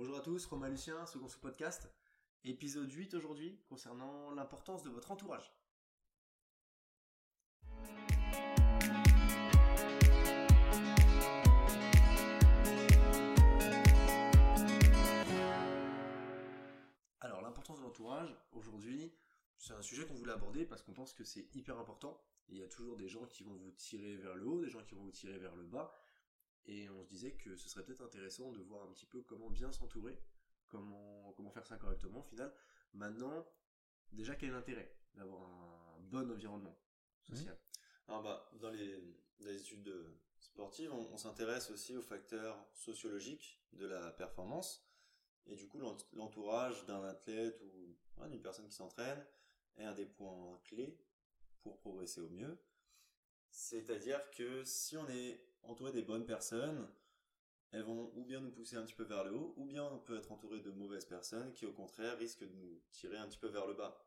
Bonjour à tous, Romain Lucien, second sous podcast, épisode 8 aujourd'hui concernant l'importance de votre entourage. Alors l'importance de l'entourage, aujourd'hui, c'est un sujet qu'on voulait aborder parce qu'on pense que c'est hyper important. Il y a toujours des gens qui vont vous tirer vers le haut, des gens qui vont vous tirer vers le bas. Et on se disait que ce serait peut-être intéressant de voir un petit peu comment bien s'entourer, comment, comment faire ça correctement au final. Maintenant, déjà quel est l'intérêt d'avoir un bon environnement social? Alors bah, dans, les, dans les études sportives, on, on s'intéresse aussi aux facteurs sociologiques de la performance. Et du coup, l'ent- l'entourage d'un athlète ou ouais, d'une personne qui s'entraîne est un des points clés pour progresser au mieux. C'est-à-dire que si on est entouré des bonnes personnes, elles vont ou bien nous pousser un petit peu vers le haut, ou bien on peut être entouré de mauvaises personnes qui au contraire risquent de nous tirer un petit peu vers le bas.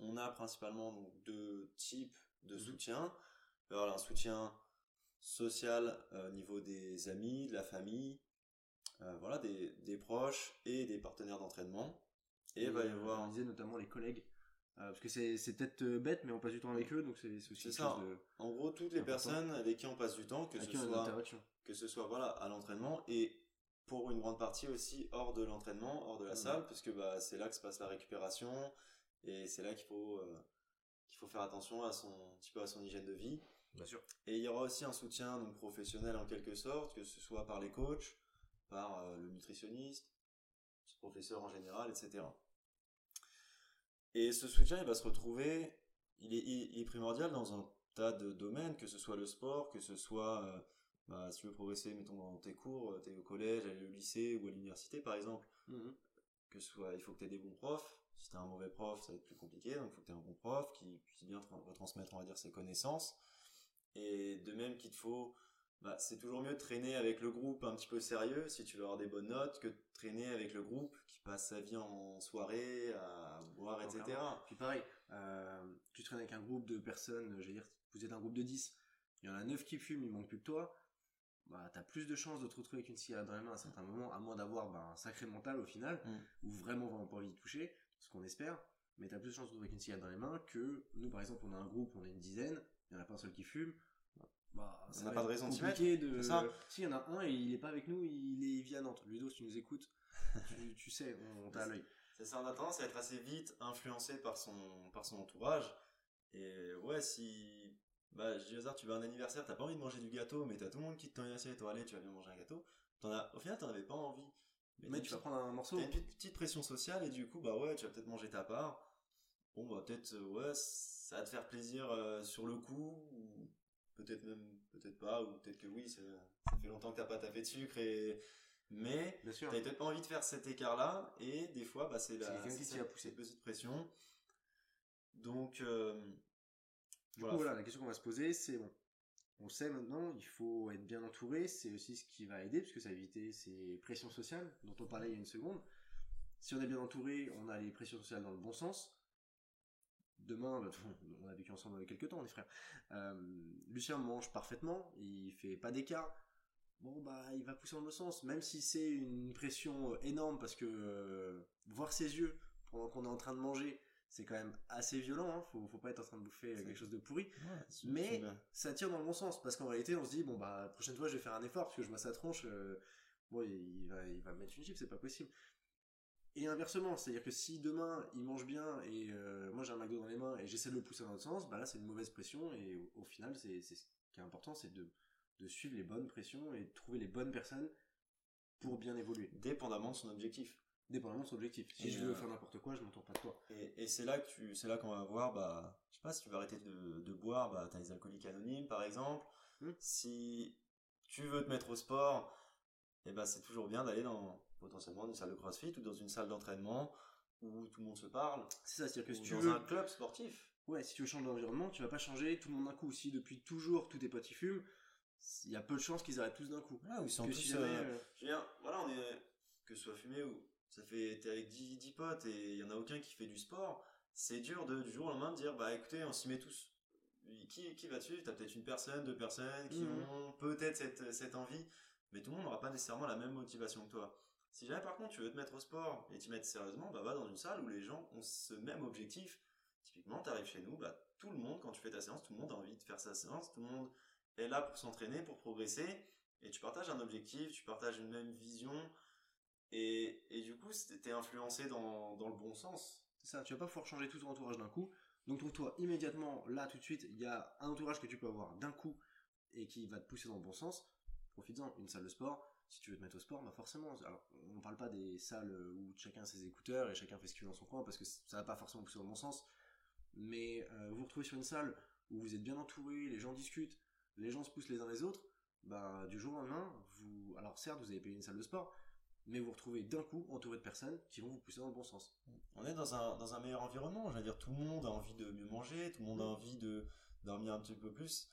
On a principalement donc deux types de Mhm. soutien. Avoir un soutien social euh, au niveau des amis, de la famille, euh, voilà, des, des proches et des partenaires d'entraînement. Et il va y euh, avoir On disait notamment les collègues. Euh, parce que c'est c'est peut-être euh, bête, mais on passe du temps avec eux, donc c'est aussi ça. de. En gros, toutes les Important. personnes avec qui on passe du temps, que ce soit, interaction. que ce soit voilà, à l'entraînement et pour une grande partie aussi hors de l'entraînement, hors de la salle, puisque bah, c'est là que se passe la récupération et c'est là qu'il faut, euh, qu'il faut faire attention à son, un petit peu à son hygiène de vie. Bien sûr. Et il y aura aussi un soutien donc, professionnel en quelque sorte, que ce soit par les coachs, par euh, le nutritionniste, le professeur en général, etc. Et ce soutien, il va se retrouver, il est, il est primordial dans un tas de domaines, que ce soit le sport, que ce soit, euh, bah, si tu veux progresser, mettons dans tes cours, tu es au collège, aller au lycée ou à l'université par exemple, Mhm. que ce soit, il faut que tu aies des bons profs. Si tu un mauvais prof, ça va être plus compliqué, donc il faut que tu aies un bon prof qui puisse bien tra- retransmettre, on va dire, ses connaissances. Et de même qu'il te faut, bah, c'est toujours mieux de traîner avec le groupe un petit peu sérieux si tu veux avoir des bonnes notes que de traîner avec le groupe qui passe sa vie en soirée à boire, Non, etc. clairement. Puis pareil, euh, tu traînes avec un groupe de personnes, je veux dire, vous êtes un groupe de 10, il y en a 9 qui fument, il manque plus que toi, bah t'as plus de chances de te retrouver avec une cigarette dans les mains à certains moments, à moins d'avoir bah, un sacré mental au final, Mm. ou vraiment vraiment pas envie de toucher, ce qu'on espère, mais t'as plus de chances de te retrouver avec une cigarette dans les mains que nous par exemple on a un groupe, on est une dizaine, il y en a pas un seul qui fume, bah, ça n'a pas de raison de s'y compliqué de... ça. Si, il y en a un et il est pas avec nous, il est à Nantes. Ludo, si tu nous écoutes, tu, tu sais, on, on t'a à l'œil. C'est ça, on a tendance à être assez vite influencé par son, par son entourage. Et ouais, si, bah, je dis hasard, tu vas à un anniversaire, t'as pas envie de manger du gâteau, mais t'as tout le monde qui te tend une assiette, toi, allez, tu vas bien manger un gâteau. As, au final, t'en avais pas envie. Mais tu vas prendre un morceau. T'as une petite, petite pression sociale et du coup, bah ouais, tu vas peut-être manger ta part. Bon, bah peut-être, euh, ouais, ça va te faire plaisir euh, sur le coup, ou peut-être même, peut-être pas, ou peut-être que oui, ça, ça fait longtemps que t'as pas tapé de sucre et, mais. T'avais peut-être pas envie de faire cet écart-là, et des fois, bah, c'est la qui c'est t'y a poussé. petite pression. Donc, euh, Du voilà. coup, voilà, la question qu'on va se poser, c'est bon. On sait maintenant, il faut être bien entouré, c'est aussi ce qui va aider, puisque ça va éviter ces pressions sociales dont on parlait il y a une seconde. Si on est bien entouré, on a les pressions sociales dans le bon sens. Demain, bah, on a vécu ensemble avec quelques temps, on est frères. Euh, Lucien mange parfaitement, il fait pas d'écart. Bon, bah, il va pousser dans le sens, même si c'est une pression euh, énorme, parce que euh, voir ses yeux pendant qu'on est en train de manger, c'est quand même assez violent, hein. faut, faut pas être en train de bouffer quelque chose de pourri. Ouais, Mais ça tire dans le bon sens parce qu'en réalité on se dit bon bah la prochaine fois je vais faire un effort parce que je vois sa tronche euh, bon il va il va mettre une chip c'est pas possible et inversement c'est à dire que si demain il mange bien et euh, moi j'ai un McDo dans les mains et j'essaie de le pousser dans l'autre sens bah là c'est une mauvaise pression et au, au final c'est ce qui est important c'est de de suivre les bonnes pressions et de trouver les bonnes personnes pour bien évoluer dépendamment de son objectif. dépendamment de son objectif si Et, je veux euh, faire n'importe quoi je m'entoure pas de toi Et, et c'est là que tu, c'est là qu'on va voir, bah, je sais pas, si tu veux arrêter de, de boire, bah, t'as les alcooliques anonymes, par exemple. Hmm. Si tu veux te mettre au sport, et bah, c'est toujours bien d'aller dans, potentiellement, une salle de crossfit ou dans une salle d'entraînement où tout le monde se parle. c'est ça c'est à dire que si ou tu dans veux un club sportif. Ouais, si tu veux changer d'environnement, tu vas pas changer tout le monde d'un coup. Si depuis toujours tous tes potes y fument, il y a peu de chances qu'ils arrêtent tous d'un coup. Où ils sont Que tous, si jamais, euh, euh, Je veux dire, voilà, on est, que ce soit fumé ou, ça fait, t'es avec 10, 10 potes et il y en a aucun qui fait du sport, c'est dur de, du jour au lendemain de dire, bah écoutez, on s'y met tous. Qui, qui va te suivre? T'as peut-être une personne, deux personnes qui Mhm. ont peut-être cette, cette envie, mais tout le monde n'aura pas nécessairement la même motivation que toi. Si jamais par contre tu veux te mettre au sport et t'y mettre sérieusement, bah va dans une salle où les gens ont ce même objectif. Typiquement, tu arrives chez nous, bah tout le monde, quand tu fais ta séance, tout le monde a envie de faire sa séance, tout le monde est là pour s'entraîner, pour progresser, et tu partages un objectif, tu partages une même vision, et, et du coup, t'es influencé dans, dans le bon sens. C'est ça, tu vas pas pouvoir changer tout ton entourage d'un coup. Donc trouve-toi immédiatement, là tout de suite, il y a un entourage que tu peux avoir d'un coup et qui va te pousser dans le bon sens. Profites-en, une salle de sport, si tu veux te mettre au sport, bah forcément, alors on parle pas des salles où chacun a ses écouteurs et chacun fait ce qu'il veut dans son coin parce que ça va pas forcément pousser dans le bon sens. Mais euh, vous vous retrouvez sur une salle où vous êtes bien entouré, les gens discutent, les gens se poussent les uns les autres, bah du jour au lendemain, vous, alors certes vous avez payé une salle de sport, mais vous vous retrouvez d'un coup entouré de personnes qui vont vous pousser dans le bon sens. On est dans un, dans un meilleur environnement, veux dire, tout le monde a envie de mieux manger, tout le monde a envie de dormir un petit peu plus,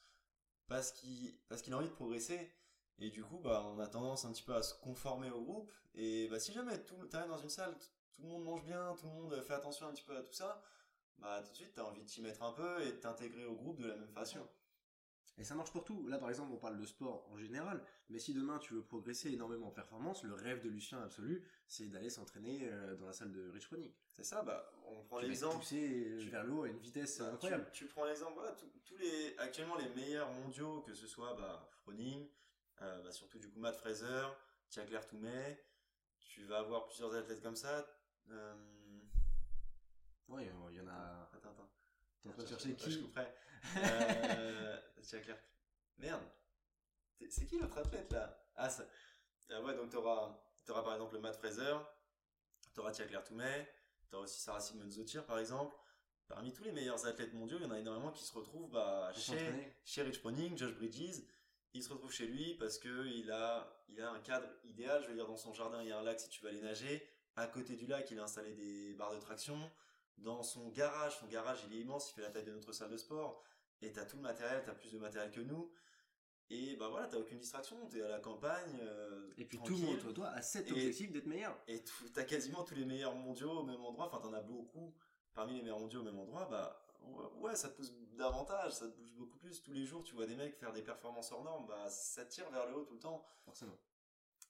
parce qu'il parce qu'il a envie de progresser. Et du coup, bah, on a tendance un petit peu à se conformer au groupe. Et bah, si jamais tu arrives dans une salle, tout le monde mange bien, tout le monde fait attention un petit peu à tout ça, bah, tout de suite, tu as envie de t'y mettre un peu et de t'intégrer au groupe de la même façon. Et ça marche pour tout. Là, par exemple, on parle de sport en général, mais si demain tu veux progresser énormément en performance, le rêve de Lucien absolu, c'est d'aller s'entraîner euh, dans la salle de Rich Running. C'est ça, bah, on prend l'exemple. pousser euh, vers l'eau à une vitesse bah, incroyable. Tu, prends l'exemple, voilà, tous les, actuellement les meilleurs mondiaux, que ce soit, bah, running, euh, bah, surtout du coup Matt Fraser, Tia Claire Toumet, tu vas avoir plusieurs athlètes comme ça. Euh... Ouais, il y en a. Attends, attends. T'es en train de chercher qui Je euh, Claire. Merde. C'est qui l'autre athlète là? Ah, ça. Ah ouais, donc t'auras, auras par exemple Matt Fraser, t'auras Tia Claire Toumet, t'auras aussi Sarah Simon Zotir par exemple. Parmi tous les meilleurs athlètes mondiaux, il y en a énormément qui se retrouvent bah, chez, chez Rich Proning, Josh Bridges. Il se retrouve chez lui parce que il a, il a un cadre idéal. Je veux dire, dans son jardin, il y a un lac si tu veux aller nager. À côté du lac, il a installé des barres de traction. Dans son garage, son garage, il est immense, il fait la taille de notre salle de sport. Et t'as tout le matériel, t'as plus de matériel que nous. Et bah voilà, t'as aucune distraction, t'es à la campagne. Euh, et puis tout le monde, toi, a cet objectif d'être meilleur. Et t'as quasiment tous les meilleurs mondiaux au même endroit, enfin t'en as beaucoup parmi les meilleurs mondiaux au même endroit, bah ouais, ça te pousse davantage, ça te bouge beaucoup plus. Tous les jours, tu vois des mecs faire des performances hors normes, bah ça tire vers le haut tout le temps. Forcément.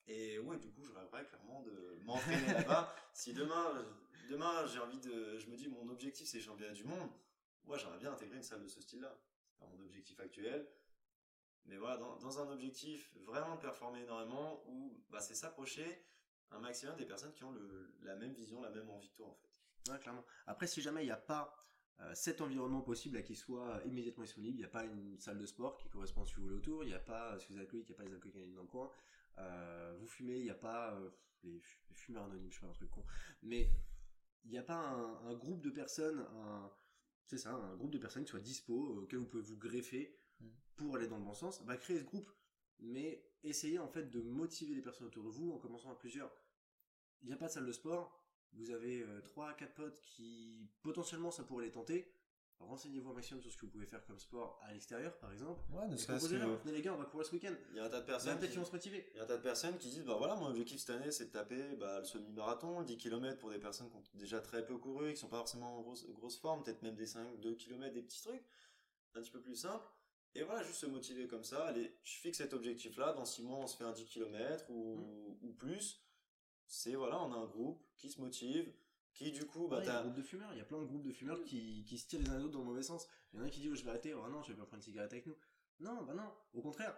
Et ouais, du coup, je rêverais clairement de m'entraîner là-bas. Si demain, demain, j'ai envie de, je me dis, mon objectif c'est championnat du monde. Moi, j'aimerais bien intégrer une salle de ce style-là. C'est pas mon objectif actuel. Mais voilà, dans, un objectif vraiment de performer énormément, où bah, c'est s'approcher un maximum des personnes qui ont le, la même vision, la même envie que toi, en fait. Ouais, clairement. Après, si jamais il n'y a pas cet environnement possible à qui soit immédiatement disponible, il n'y a pas une salle de sport qui correspond que vous voulez autour, il n'y a pas, si vous êtes alcoolique, il n'y a pas les alcooliques dans le coin, euh, vous fumez, il n'y a pas euh, les, fumeurs anonymes, je fais un truc con, mais il n'y a pas un, groupe de personnes, un, c'est ça, un groupe de personnes qui soit dispo, auquel vous pouvez vous greffer mm. pour aller dans le bon sens, bah créez ce groupe, mais essayez en fait de motiver les personnes autour de vous en commençant à plusieurs. Il n'y a pas de salle de sport, vous avez euh, trois à quatre potes qui potentiellement ça pourrait les tenter. Renseignez-vous un maximum sur ce que vous pouvez faire comme sport à l'extérieur, par exemple. Ouais, ne serait-ce que... Venez les gars, on va courir ce week-end. Il y a un tas de personnes qui... vont se motiver. Il y a un tas de personnes qui disent, bah voilà, mon objectif cette année, c'est de taper bah, le semi-marathon, 10 km pour des personnes qui ont déjà très peu couru, qui sont pas forcément en grosse, grosse forme, peut-être même des 5, 2 km, des petits trucs, un petit peu plus simple. Et voilà, juste se motiver comme ça. Allez, je fixe cet objectif-là, dans 6 mois, on se fait un 10 km ou, mmh. ou plus. C'est voilà, on a un groupe qui se motive, qui du coup bah il y a un groupe de fumeurs il y a plein de groupes de fumeurs qui, qui se tirent les uns les autres dans le mauvais sens. Il y en a qui disent oh, je vais arrêter oh non je vais pas prendre une cigarette avec nous. Non bah non au contraire.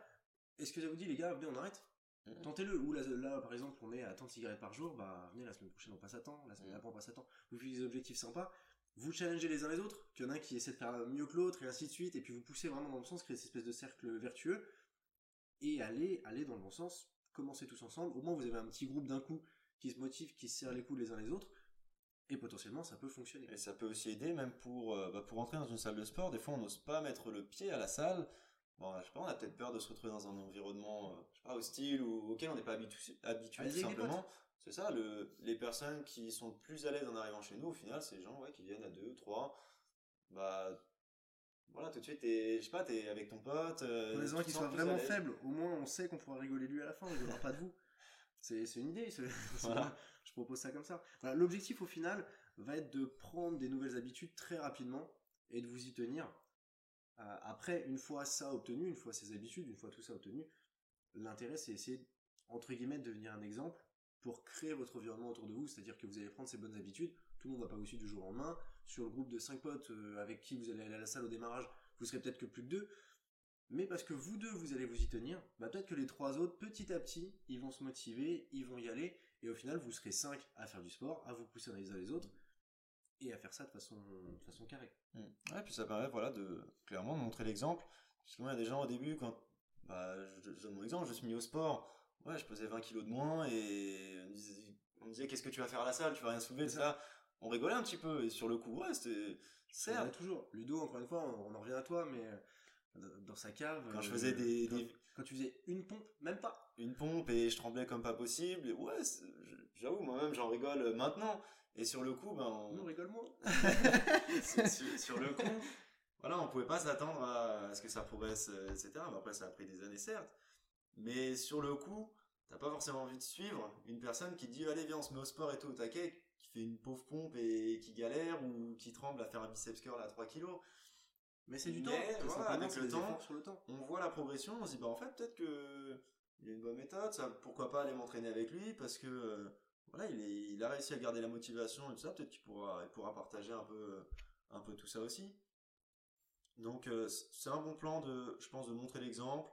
Est-ce que ça vous dit les gars venez on arrête? Mm. Tentez-le. Ou là, par exemple, on est à tant de cigarettes par jour, bah venez la semaine prochaine on passe à temps, la semaine mm. d'après on passe à temps. Vous faites des objectifs sympas, vous challengez les uns les autres, qu'il y en a un qui essaie de faire mieux que l'autre et ainsi de suite, et puis vous poussez vraiment dans le sens, créer cette espèce de cercle vertueux, et allez, allez dans le bon sens, commencez tous ensemble. Au moins vous avez un petit groupe d'un coup qui se motive, qui se serre les coups les uns les autres, et potentiellement, ça peut fonctionner. Et ça peut aussi aider, même pour, euh, bah, pour entrer dans une salle de sport. Des fois, on n'ose pas mettre le pied à la salle. Bon, je sais pas, on a peut-être peur de se retrouver dans un environnement, euh, je sais pas, hostile ou auquel on n'est pas habitué, habitué simplement. C'est ça, le, les personnes qui sont plus à l'aise en arrivant chez nous, au final, c'est les gens ouais, qui viennent à deux, trois. Bah, voilà, tout de suite, t'es, je sais pas, t'es avec ton pote. Euh, les gens qui soient vraiment faibles, au moins on sait qu'on pourra rigoler lui à la fin, il ne pas de vous. C'est, une idée. Voilà je propose ça comme ça. L'objectif au final va être de prendre des nouvelles habitudes très rapidement et de vous y tenir. Euh, après, une fois ça obtenu, une fois ces habitudes, une fois tout ça obtenu, l'intérêt c'est essayer entre guillemets de devenir un exemple pour créer votre environnement autour de vous, c'est-à-dire que vous allez prendre ces bonnes habitudes, tout le monde va pas vous suivre du jour au lendemain, sur le groupe de 5 potes euh, avec qui vous allez aller à la salle au démarrage, vous serez peut-être que plus que deux, mais parce que vous deux, vous allez vous y tenir, bah peut-être que les trois autres, petit à petit, ils vont se motiver, ils vont y aller, et au final, vous serez cinq à faire du sport, à vous pousser les uns les autres, et à faire ça de façon, de façon carrée. Mm. Ouais, puis ça permet voilà, de clairement montrer l'exemple. Parce que moi, il y a des gens au début, quand bah, je, donne mon exemple, je suis mis au sport, ouais, je pesais 20 kilos de moins, et on me disait, qu'est-ce que tu vas faire à la salle, tu vas rien soulever, ça. On rigolait un petit peu, et sur le coup, ouais, c'était. Certes. toujours. Ludo, encore une fois, on en revient à toi, mais dans sa cave. Quand je faisais des, quand, tu faisais une pompe, même pas. Une pompe et je tremblais comme pas possible. Et ouais, j'avoue, moi-même j'en rigole maintenant. Et sur le coup, ben. On... rigole moins. sur, le coup, voilà, on pouvait pas s'attendre à ce que ça progresse, euh, etc. après, ça a pris des années, certes. Mais sur le coup, t'as pas forcément envie de suivre une personne qui dit allez viens on se met au sport et tout au taquet qui fait une pauvre pompe et qui galère ou qui tremble à faire un biceps curl à 3 kilos mais c'est du temps. Voilà, avec le temps, sur le temps, on voit la progression, on se dit bah en fait peut-être que il a une bonne méthode, ça, pourquoi pas aller m'entraîner avec lui parce que euh, voilà il, est, il a réussi à garder la motivation et tout ça, peut-être qu'il pourra, il pourra partager un peu, un peu tout ça aussi. Donc euh, c'est un bon plan de, je pense, de montrer l'exemple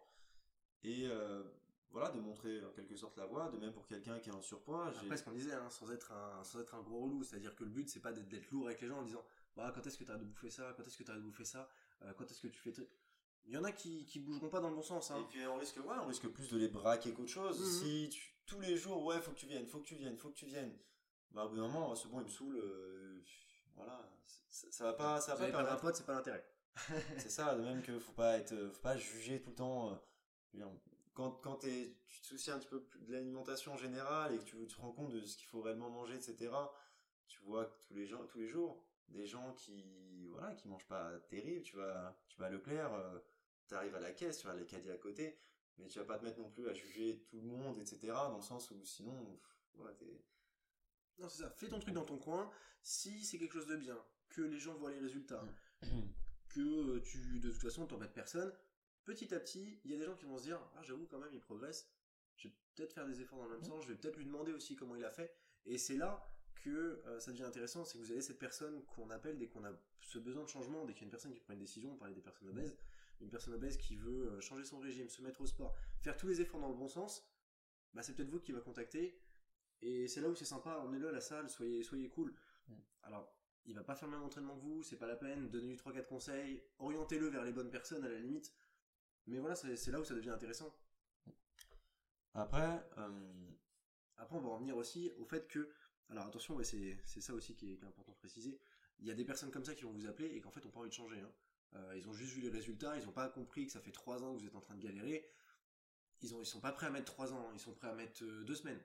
et euh, voilà, de montrer en quelque sorte la voie, de même pour quelqu'un qui est en surpoids. Après, ce qu'on disait, hein, sans être un, sans être un gros relou, c'est-à-dire que le but c'est pas d'être lourd avec les gens en disant bah, quand est-ce que tu as de bouffer ça, quand est-ce que tu as de bouffer ça, euh, quand est-ce que tu fais. Il y en a qui, qui bougeront pas dans le bon sens. Hein. Et puis on risque, ouais, on risque plus de les braquer qu'autre chose. Mhm. Si tous les jours, ouais, faut que tu viennes, faut que tu viennes, faut que tu viennes. Bah, au bout d'un moment, c'est bon, il me saule. Euh, voilà, ça, va pas, ça va pas. un pote, c'est pas l'intérêt. c'est ça, de même que faut pas être, faut pas juger tout le temps. Euh, quand, quand tu te soucies un petit peu de l'alimentation générale et que tu te rends compte de ce qu'il faut réellement manger, etc. Tu vois que tous les gens, tous les jours, des gens qui voilà qui mangent pas terrible tu vas tu vas à Leclerc euh, tu arrives à la caisse tu vas à l'Acadie à côté mais tu vas pas te mettre non plus à juger tout le monde etc dans le sens où sinon t'es non c'est ça. Fais ton truc dans ton coin. Si c'est quelque chose de bien que les gens voient les résultats mm. que euh, tu de toute façon t'embêtes personne petit à petit il y a des gens qui vont se dire ah j'avoue quand même il progresse. Je vais peut-être faire des efforts dans le même mm. sens. Je vais peut-être lui demander aussi comment il a fait. Et c'est là que euh, ça devient intéressant, c'est que vous avez cette personne qu'on appelle dès qu'on a ce besoin de changement, dès qu'il y a une personne qui prend une décision, on parlait des personnes obèses, une personne obèse qui veut euh, changer son régime, se mettre au sport, faire tous les efforts dans le bon sens, bah c'est peut-être vous qui va contacter, et c'est là où c'est sympa, emmenez-le à la salle, soyez, soyez cool. Alors, il va pas faire le même entraînement que vous, c'est pas la peine, donnez-lui 3-4 conseils, orientez-le vers les bonnes personnes à la limite, mais voilà, c'est là où ça devient intéressant. Après, euh, après on va revenir aussi au fait que alors attention, c'est ça aussi qui est, important de préciser. Il y a des personnes comme ça qui vont vous appeler et qu'en fait, on pas envie de changer. Hein. Euh, ils ont juste vu les résultats, ils n'ont pas compris que ça fait 3 ans que vous êtes en train de galérer. Ils ne sont pas prêts à mettre 3 ans, ils sont prêts à mettre 2 euh, semaines.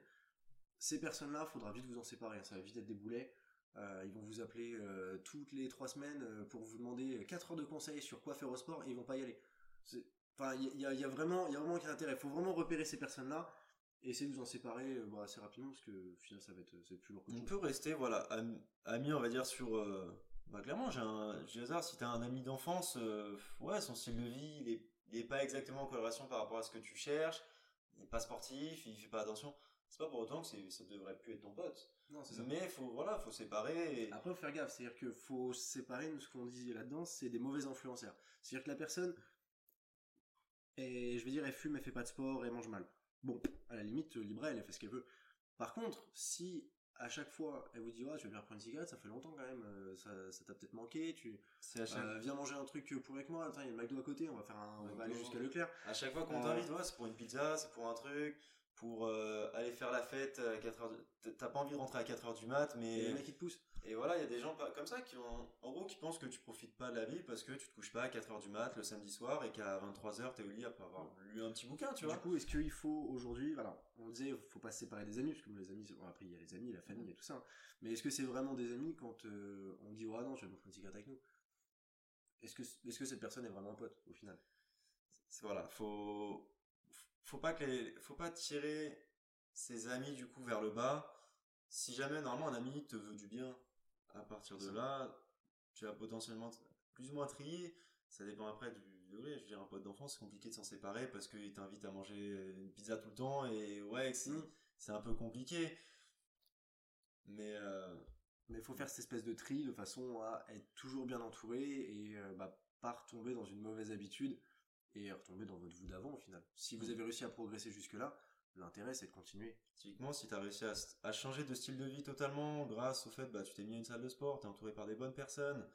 Ces personnes-là, faudra vite vous en séparer, hein. ça va vite être des boulets. Euh, ils vont vous appeler toutes les 3 semaines pour vous demander 4 heures de conseils sur quoi faire au sport et ils vont pas y aller. Enfin, il y, a, vraiment, il y a vraiment intérêt. Il faut vraiment repérer ces personnes-là essayer de vous en séparer euh, assez rapidement parce que au final ça va être c'est plus lourd on peut rester voilà ami on va dire sur euh, bah, clairement j'ai un j'ai hasard si t'as un ami d'enfance euh, ouais son style de vie il est, il est pas exactement en corrélation par rapport à ce que tu cherches il est pas sportif il fait pas attention c'est pas pour autant que c'est, ça devrait plus être ton pote. Non, c'est ça. mais faut voilà faut séparer et... après faut faire gaffe c'est à dire que faut séparer ce qu'on dit là-dedans c'est des mauvais influenceurs. C'est à dire que la personne et je vais dire elle fume elle fait pas de sport elle mange mal Bon, à la limite, libre elle, fait ce qu'elle veut. Par contre, si à chaque fois elle vous dit ouais tu veux bien prendre une cigarette ça fait longtemps quand même euh, ça, t'a peut-être manqué tu euh, viens manger un truc pour avec moi attends il y a le McDo à côté on va faire un, on va aller jusqu'à Leclerc. À chaque fois qu'on t'invite ouais, c'est pour une pizza c'est pour un truc pour euh, aller faire la fête à 4 heures t'as pas envie de rentrer à 4 heures du mat mais et les qui te poussent et voilà, il y a des gens comme ça qui ont, en gros, qui pensent que tu profites pas de la vie parce que tu te couches pas à 4h du mat le samedi soir et qu'à 23h t'es au lit après avoir lu un petit bouquin, tu vois. Du coup, est-ce qu'il faut aujourd'hui, voilà, on disait, faut pas se séparer des amis, parce que les amis, bon, après il y a les amis, la famille et tout ça, hein. mais est-ce que c'est vraiment des amis quand euh, on dit, oh non, je vais me prendre une cigarette avec nous? Est-ce que, est-ce que cette personne est vraiment un pote au final? Voilà, faut, faut pas que faut pas tirer ses amis du coup vers le bas. Si jamais normalement un ami te veut du bien, à partir de là, tu vas potentiellement plus ou moins trier. Ça dépend après du degré. Je veux dire, un pote d'enfance, c'est compliqué de s'en séparer parce qu'il t'invite à manger une pizza tout le temps et ouais, mm. c'est un peu compliqué. Mais euh, mais il faut faire cette espèce de tri de façon à être toujours bien entouré et euh, bah, pas retomber dans une mauvaise habitude et retomber dans votre vous d'avant au final. Si vous Mm. avez réussi à progresser jusque-là, l'intérêt c'est de continuer. Typiquement, si tu as réussi à, à changer de style de vie totalement grâce au fait bah tu t'es mis à une salle de sport, tu es entouré par des bonnes personnes,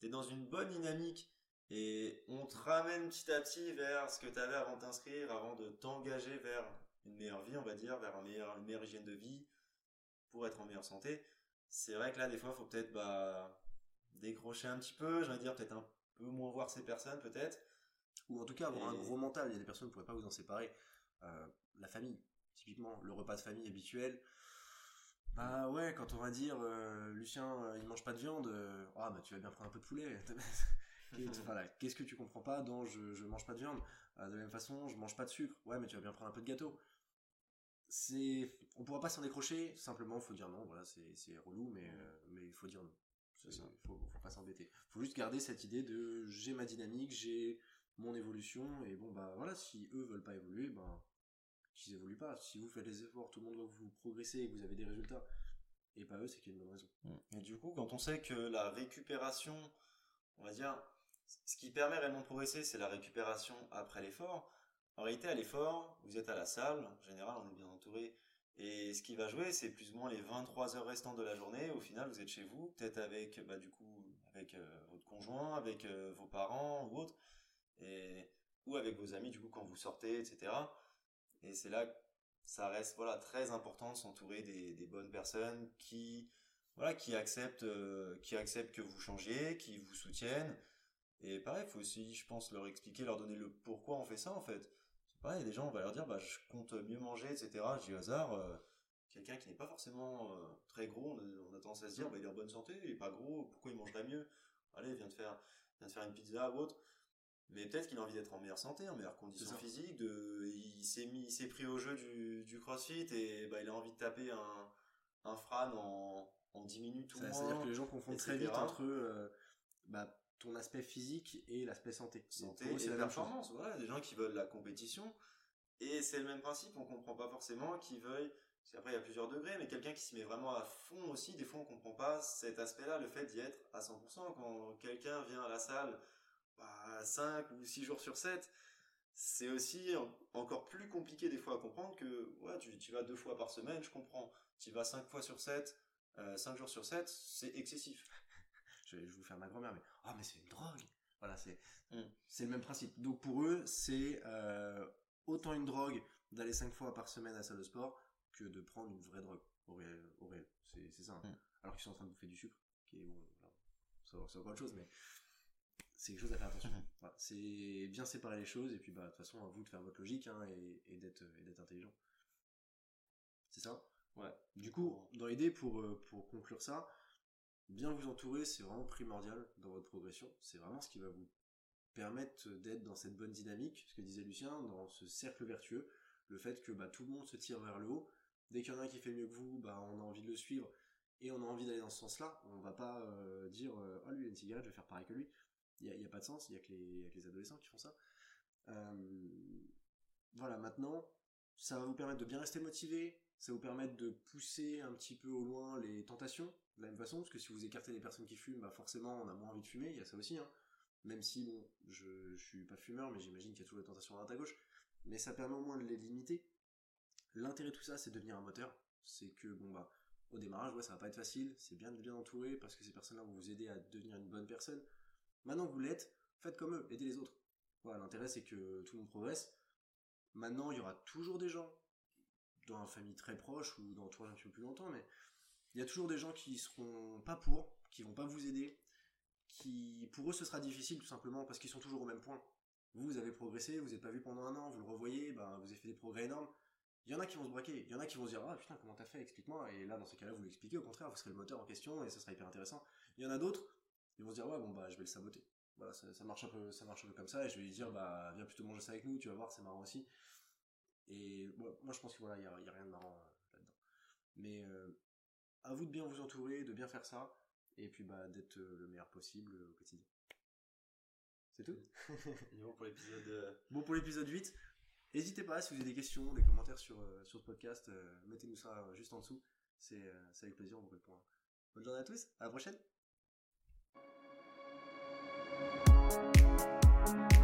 tu es dans une bonne dynamique et on te ramène petit à petit vers ce que tu avais avant de t'inscrire, avant de t'engager vers une meilleure vie, on va dire, vers un meilleur, une meilleure hygiène de vie pour être en meilleure santé. C'est vrai que là, des fois, il faut peut-être bah, décrocher un petit peu, j'ai envie de dire peut-être un peu moins voir ces personnes, peut-être. Ou en tout cas avoir un gros mental, il y a des personnes qui ne pourraient pas vous en séparer. Euh, la famille, typiquement, le repas de famille habituel. Bah ouais, quand on va dire euh, Lucien, euh, il mange pas de viande, ah bah tu vas bien prendre un peu de poulet. voilà, qu'est-ce que tu comprends pas dans je, je mange pas de viande? Euh, De la même façon, je mange pas de sucre. Ouais, mais tu vas bien prendre un peu de gâteau. C'est, on pourra pas s'en décrocher. Simplement, faut dire non. Voilà, c'est c'est relou, mais euh, mais il faut dire non. C'est ça. Faut, faut pas s'embêter. Faut juste garder cette idée de j'ai ma dynamique, j'ai mon évolution et bon bah voilà, si eux veulent pas évoluer, ben qu'ils évoluent pas. Si vous faites les efforts, tout le monde voit que vous progressez et que vous avez des résultats, et pas eux, c'est qu'il y a une bonne raison. Et du coup, quand on sait que la récupération, on va dire, ce qui permet réellement de progresser, c'est la récupération après l'effort. En réalité, à l'effort, vous êtes à la salle, en général, on est bien entouré. Et ce qui va jouer, c'est plus ou moins les 23 heures restantes de la journée. Au final, vous êtes chez vous, peut-être avec, bah, du coup, avec euh, votre conjoint, avec euh, vos parents ou autres, et, ou avec vos amis, du coup, quand vous sortez, etc. Et c'est là que ça reste, voilà, très important de s'entourer des, bonnes personnes qui, voilà, qui acceptent, euh, qui acceptent que vous changiez, qui vous soutiennent. Et pareil, il faut aussi, je pense, leur expliquer, leur donner le pourquoi on fait ça, en fait. C'est pareil, des gens, on va leur dire, bah, je compte mieux manger, etc. Au hasard, euh, quelqu'un qui n'est pas forcément euh, très gros, on a, on a tendance à se dire, bah, il est en bonne santé, il est pas gros, pourquoi il mangerait mieux? Allez, viens de faire, viens de faire une pizza ou autre. Mais peut-être qu'il a envie d'être en meilleure santé, en meilleure condition physique, de, il s'est mis, il s'est pris au jeu du, du crossfit et bah, il a envie de taper un, un Fran en, en 10 minutes ou moins. C'est-à-dire que les gens confondent très vite entre euh, bah, ton aspect physique et l'aspect santé. santé eux, et la performance. Voilà, des gens qui veulent la compétition. Et c'est le même principe, on comprend pas forcément qui veuille. Parce qu'après, il y a plusieurs degrés, mais quelqu'un qui s'y met vraiment à fond aussi, des fois, on comprend pas cet aspect-là, le fait d'y être à 100%. Quand quelqu'un vient à la salle, bah, 5 ou 6 jours sur 7, c'est aussi en- encore plus compliqué des fois à comprendre que, ouais, tu, tu vas deux fois par semaine, je comprends. Tu vas 5 fois sur 7, 5 jours sur 7, c'est excessif. je vais, vous faire ma grand-mère, mais ah mais c'est une drogue. Voilà, c'est Mm. c'est le même principe. Donc pour eux, c'est euh, autant une drogue d'aller cinq fois par semaine à la salle de sport que de prendre une vraie drogue au réel. au réel. C'est ça. hein. Mm. Alors qu'ils sont en train de bouffer du sucre, qui est bon, voilà, c'est encore autre chose, mais c'est quelque chose à faire attention. Mhm. Voilà, c'est bien séparer les choses et puis bah de toute façon à vous de faire votre logique hein, et, et d'être et d'être intelligent. C'est ça? Ouais. Du coup, dans l'idée, pour, euh, pour conclure ça, bien vous entourer, c'est vraiment primordial dans votre progression. C'est vraiment ce qui va vous permettre d'être dans cette bonne dynamique, ce que disait Lucien, dans ce cercle vertueux, le fait que bah, tout le monde se tire vers le haut. Dès qu'il y en a un qui fait mieux que vous, bah, on a envie de le suivre et on a envie d'aller dans ce sens-là. On va pas euh, dire euh, oh lui il a une cigarette, je vais faire pareil que lui. Il n'y a, pas de sens, il n'y a, que les- adolescents qui font ça. Euh, voilà, maintenant, ça va vous permettre de bien rester motivé, ça va vous permettre de pousser un petit peu au loin les tentations, de la même façon, parce que si vous écartez les personnes qui fument, bah forcément on a moins envie de fumer, il y a ça aussi, hein. Même si, bon, je, je suis pas fumeur, mais j'imagine qu'il y a toujours des tentations à droite à gauche, mais ça permet au moins de les limiter. L'intérêt de tout ça, c'est de devenir un moteur, c'est que, bon bah, au démarrage, ouais, ça va pas être facile, c'est bien de bien entourer, parce que ces personnes-là vont vous aider à devenir une bonne personne. Maintenant que vous l'êtes, faites comme eux, aidez les autres. L'intérêt c'est que tout le monde progresse. Maintenant, il y aura toujours des gens, dans une famille très proche ou dans l'entourage un petit peu plus longtemps, mais il y a toujours des gens qui seront pas pour, qui vont pas vous aider, qui pour eux ce sera difficile tout simplement parce qu'ils sont toujours au même point. Vous, vous avez progressé, vous n'êtes pas vu pendant un an, vous le revoyez, ben, vous avez fait des progrès énormes. Il y en a qui vont se braquer, il y en a qui vont se dire ah putain comment t'as fait, explique-moi. Et là dans ces cas-là vous l'expliquez, au contraire vous serez le moteur en question et ça sera hyper intéressant. Il y en a d'autres, ils vont se dire ouais bon bah je vais le saboter. Voilà ça, ça marche un peu, ça marche un peu comme ça et je vais lui dire bah viens plutôt manger ça avec nous, tu vas voir c'est marrant aussi. Et bon, moi je pense que voilà il y a, il y a rien de marrant euh, là-dedans. Mais euh, à vous de bien vous entourer, de bien faire ça et puis bah d'être euh, le meilleur possible au quotidien. C'est tout bon, pour l'épisode. Bon pour l'épisode 8, N'hésitez pas, si vous avez des questions, des commentaires sur, euh, sur ce podcast, euh, mettez-nous ça euh, juste en dessous. C'est c'est avec plaisir, on vous répond. Bonne journée à tous, à la prochaine Thank you.